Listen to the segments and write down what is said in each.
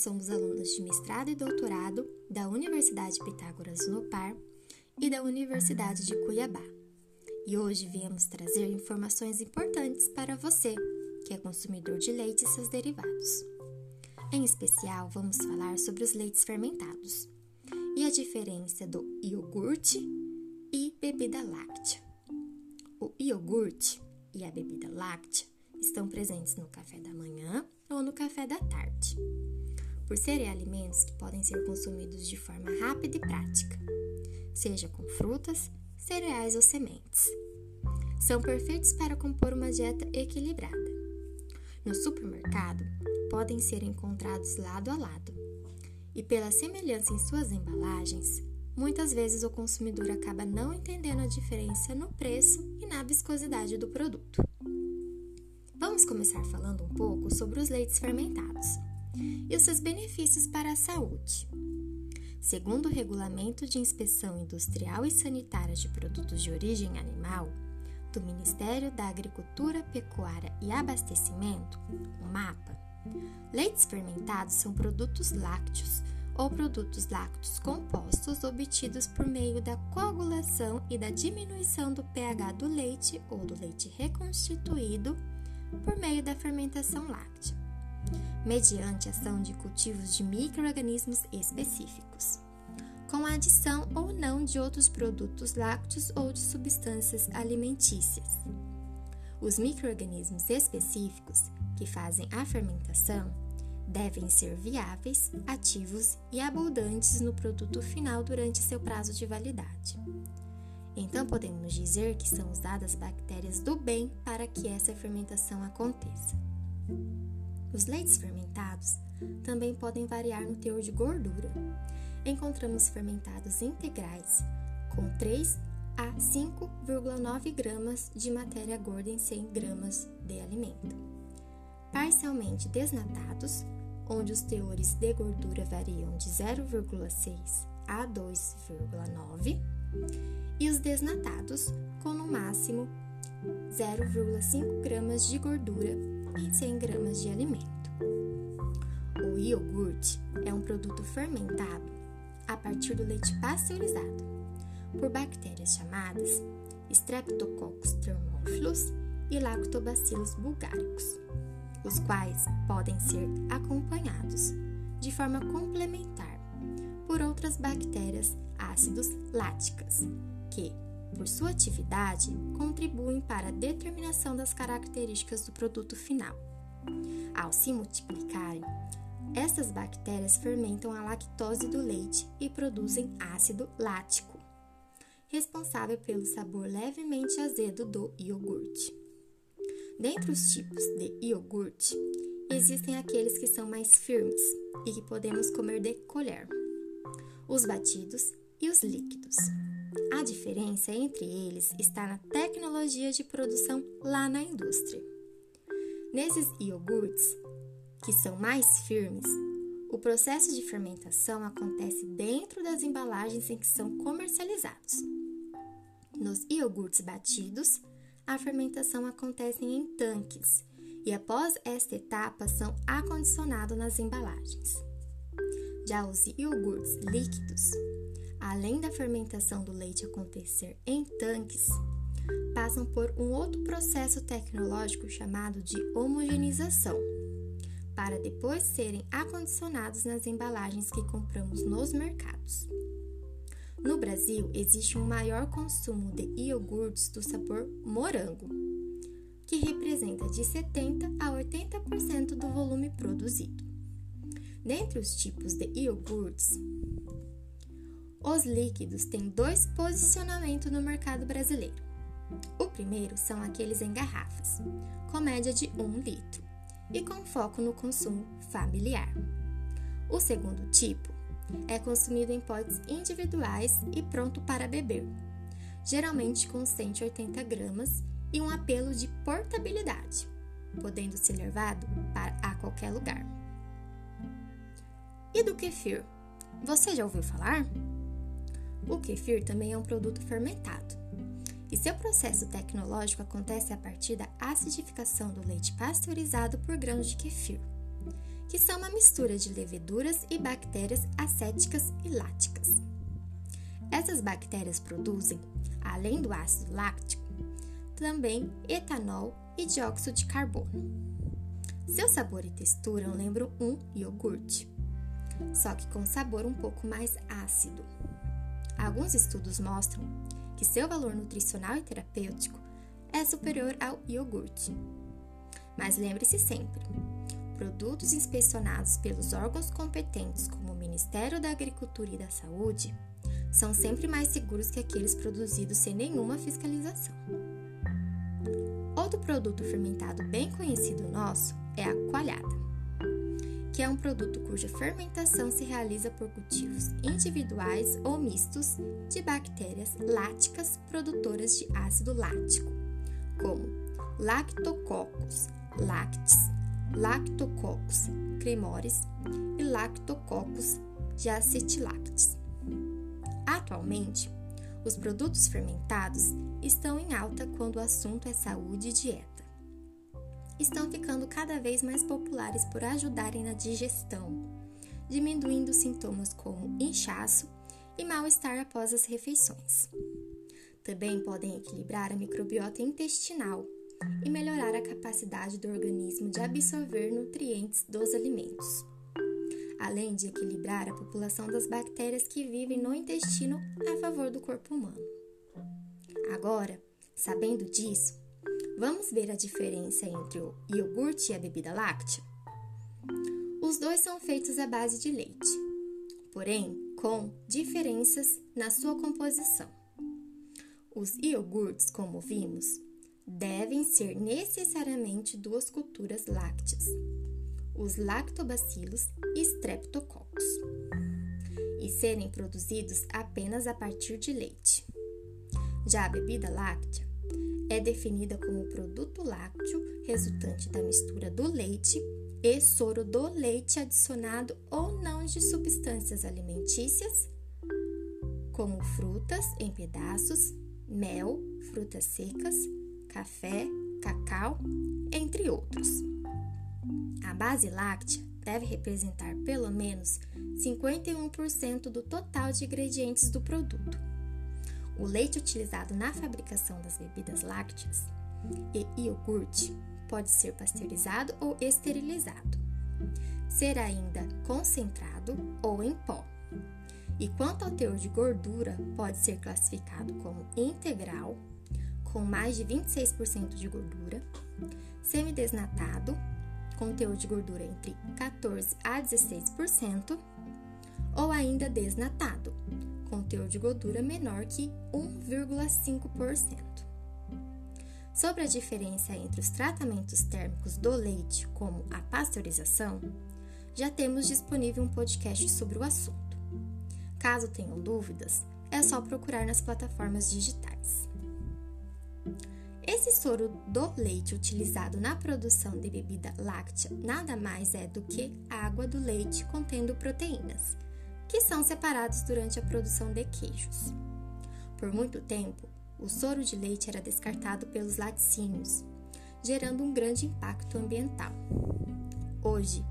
somos alunos de mestrado e doutorado da Universidade Pitágoras no Par e da Universidade de Cuiabá. E hoje viemos trazer informações importantes para você, que é consumidor de leite e seus derivados. Em especial, vamos falar sobre os leites fermentados e a diferença do iogurte e bebida láctea. O iogurte e a bebida láctea estão presentes no café da manhã ou no café da tarde, por serem alimentos que podem ser consumidos de forma rápida e prática, seja com frutas, cereais ou sementes. São perfeitos para compor uma dieta equilibrada. No supermercado, podem ser encontrados lado a lado. E pela semelhança em suas embalagens, muitas vezes o consumidor acaba não entendendo a diferença no preço e na viscosidade do produto. Vamos começar falando um pouco sobre os leites fermentados e os seus benefícios para a saúde. Segundo o Regulamento de Inspeção Industrial e Sanitária de Produtos de Origem Animal do Ministério da Agricultura, Pecuária e Abastecimento, o MAPA, leites fermentados são produtos lácteos ou produtos lácteos compostos obtidos por meio da coagulação e da diminuição do pH do leite ou do leite reconstituído por meio da fermentação láctea, mediante ação de cultivos de microorganismos específicos, com a adição ou não de outros produtos lácteos ou de substâncias alimentícias. Os microorganismos específicos que fazem a fermentação devem ser viáveis, ativos e abundantes no produto final durante seu prazo de validade. Então podemos dizer que são usadas bactérias do bem para que essa fermentação aconteça. Os leites fermentados também podem variar no teor de gordura. Encontramos fermentados integrais com 3 a 5,9 gramas de matéria gorda em 100 gramas de alimento. Parcialmente desnatados, onde os teores de gordura variam de 0,6 a 2,9 e os desnatados, com no máximo 0,5 gramas de gordura em 100 gramas de alimento. O iogurte é um produto fermentado a partir do leite pasteurizado por bactérias chamadas Streptococcus thermophilus e Lactobacillus bulgaricus, os quais podem ser acompanhados de forma complementar por outras bactérias ácidos láticas, que, por sua atividade, contribuem para a determinação das características do produto final. Ao se multiplicarem, essas bactérias fermentam a lactose do leite e produzem ácido lático, responsável pelo sabor levemente azedo do iogurte. Dentre os tipos de iogurte, existem aqueles que são mais firmes e que podemos comer de colher os batidos e os líquidos. A diferença entre eles está na tecnologia de produção lá na indústria. Nesses iogurtes, que são mais firmes, o processo de fermentação acontece dentro das embalagens em que são comercializados. Nos iogurtes batidos, a fermentação acontece em tanques e após esta etapa são acondicionados nas embalagens. Já os iogurtes líquidos, além da fermentação do leite acontecer em tanques, passam por um outro processo tecnológico chamado de homogeneização, para depois serem acondicionados nas embalagens que compramos nos mercados. No Brasil, existe um maior consumo de iogurtes do sabor morango, que representa de 70 a 80% do volume produzido. Dentre os tipos de iogurtes, os líquidos têm dois posicionamentos no mercado brasileiro. O primeiro são aqueles em garrafas, com média de 1 litro e com foco no consumo familiar. O segundo tipo é consumido em potes individuais e pronto para beber, geralmente com 180 gramas e um apelo de portabilidade, podendo ser levado para a qualquer lugar. E do kefir? Você já ouviu falar? O kefir também é um produto fermentado. E seu processo tecnológico acontece a partir da acidificação do leite pasteurizado por grãos de kefir, que são uma mistura de leveduras e bactérias acéticas e láticas. Essas bactérias produzem, além do ácido láctico, também etanol e dióxido de carbono. Seu sabor e textura lembram um iogurte, só que com sabor um pouco mais ácido. Alguns estudos mostram que seu valor nutricional e terapêutico é superior ao iogurte. Mas lembre-se sempre: produtos inspecionados pelos órgãos competentes, como o Ministério da Agricultura e da Saúde, são sempre mais seguros que aqueles produzidos sem nenhuma fiscalização. Outro produto fermentado bem conhecido nosso é a coalhada que é um produto cuja fermentação se realiza por cultivos individuais ou mistos de bactérias láticas produtoras de ácido lático, como Lactococcus lactis, Lactococcus cremoris e Lactococcus diacetilactis. Atualmente, os produtos fermentados estão em alta quando o assunto é saúde e dieta estão ficando cada vez mais populares por ajudarem na digestão, diminuindo sintomas como inchaço e mal-estar após as refeições. Também podem equilibrar a microbiota intestinal e melhorar a capacidade do organismo de absorver nutrientes dos alimentos, além de equilibrar a população das bactérias que vivem no intestino a favor do corpo humano. Agora, sabendo disso, Vamos ver a diferença entre o iogurte e a bebida láctea? Os dois são feitos à base de leite, porém com diferenças na sua composição. Os iogurtes, como vimos, devem ser necessariamente duas culturas lácteas, os lactobacilos e streptococcus, e serem produzidos apenas a partir de leite. Já a bebida láctea é definida como produto lácteo resultante da mistura do leite e soro do leite adicionado ou não de substâncias alimentícias, como frutas em pedaços, mel, frutas secas, café, cacau, entre outros. A base láctea deve representar pelo menos 51% do total de ingredientes do produto o leite utilizado na fabricação das bebidas lácteas e iogurte pode ser pasteurizado ou esterilizado, ser ainda concentrado ou em pó. E quanto ao teor de gordura, pode ser classificado como integral, com mais de 26% de gordura, semidesnatado, com teor de gordura entre 14 a 16%, ou ainda desnatado, com teor de gordura menor que 1,5%. Sobre a diferença entre os tratamentos térmicos do leite, como a pasteurização, já temos disponível um podcast sobre o assunto. Caso tenham dúvidas, é só procurar nas plataformas digitais. Esse soro do leite utilizado na produção de bebida láctea nada mais é do que água do leite contendo proteínas que são separados durante a produção de queijos. Por muito tempo, o soro de leite era descartado pelos laticínios, gerando um grande impacto ambiental. Hoje,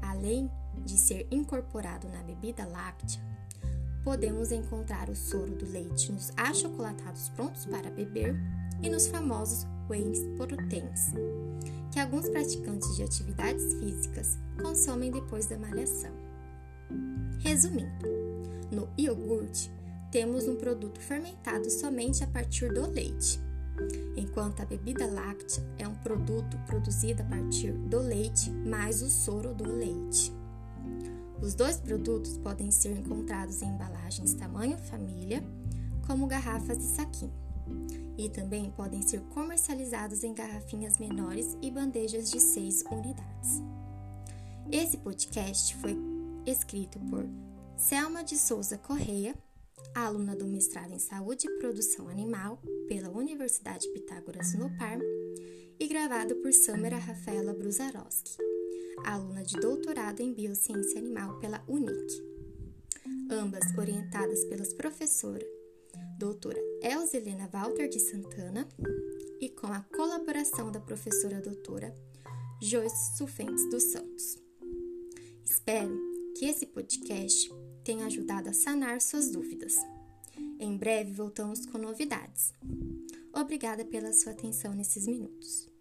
além de ser incorporado na bebida láctea, podemos encontrar o soro do leite nos achocolatados prontos para beber e nos famosos whey proteins, que alguns praticantes de atividades físicas consomem depois da malhação. Resumindo, no iogurte temos um produto fermentado somente a partir do leite, enquanto a bebida láctea é um produto produzido a partir do leite mais o soro do leite. Os dois produtos podem ser encontrados em embalagens tamanho família, como garrafas e saquinho, e também podem ser comercializados em garrafinhas menores e bandejas de 6 unidades. Esse podcast foi escrito por Selma de Souza Correia, aluna do mestrado em Saúde e Produção Animal pela Universidade Pitágoras no Par, e gravado por Samara Rafaela Bruzarowski, aluna de doutorado em Biociência Animal pela UNIC. Ambas orientadas pelas professoras doutora Elza Helena Walter de Santana e com a colaboração da professora doutora Joyce Sufentes dos Santos. Espero que esse podcast tenha ajudado a sanar suas dúvidas. Em breve voltamos com novidades. Obrigada pela sua atenção nesses minutos.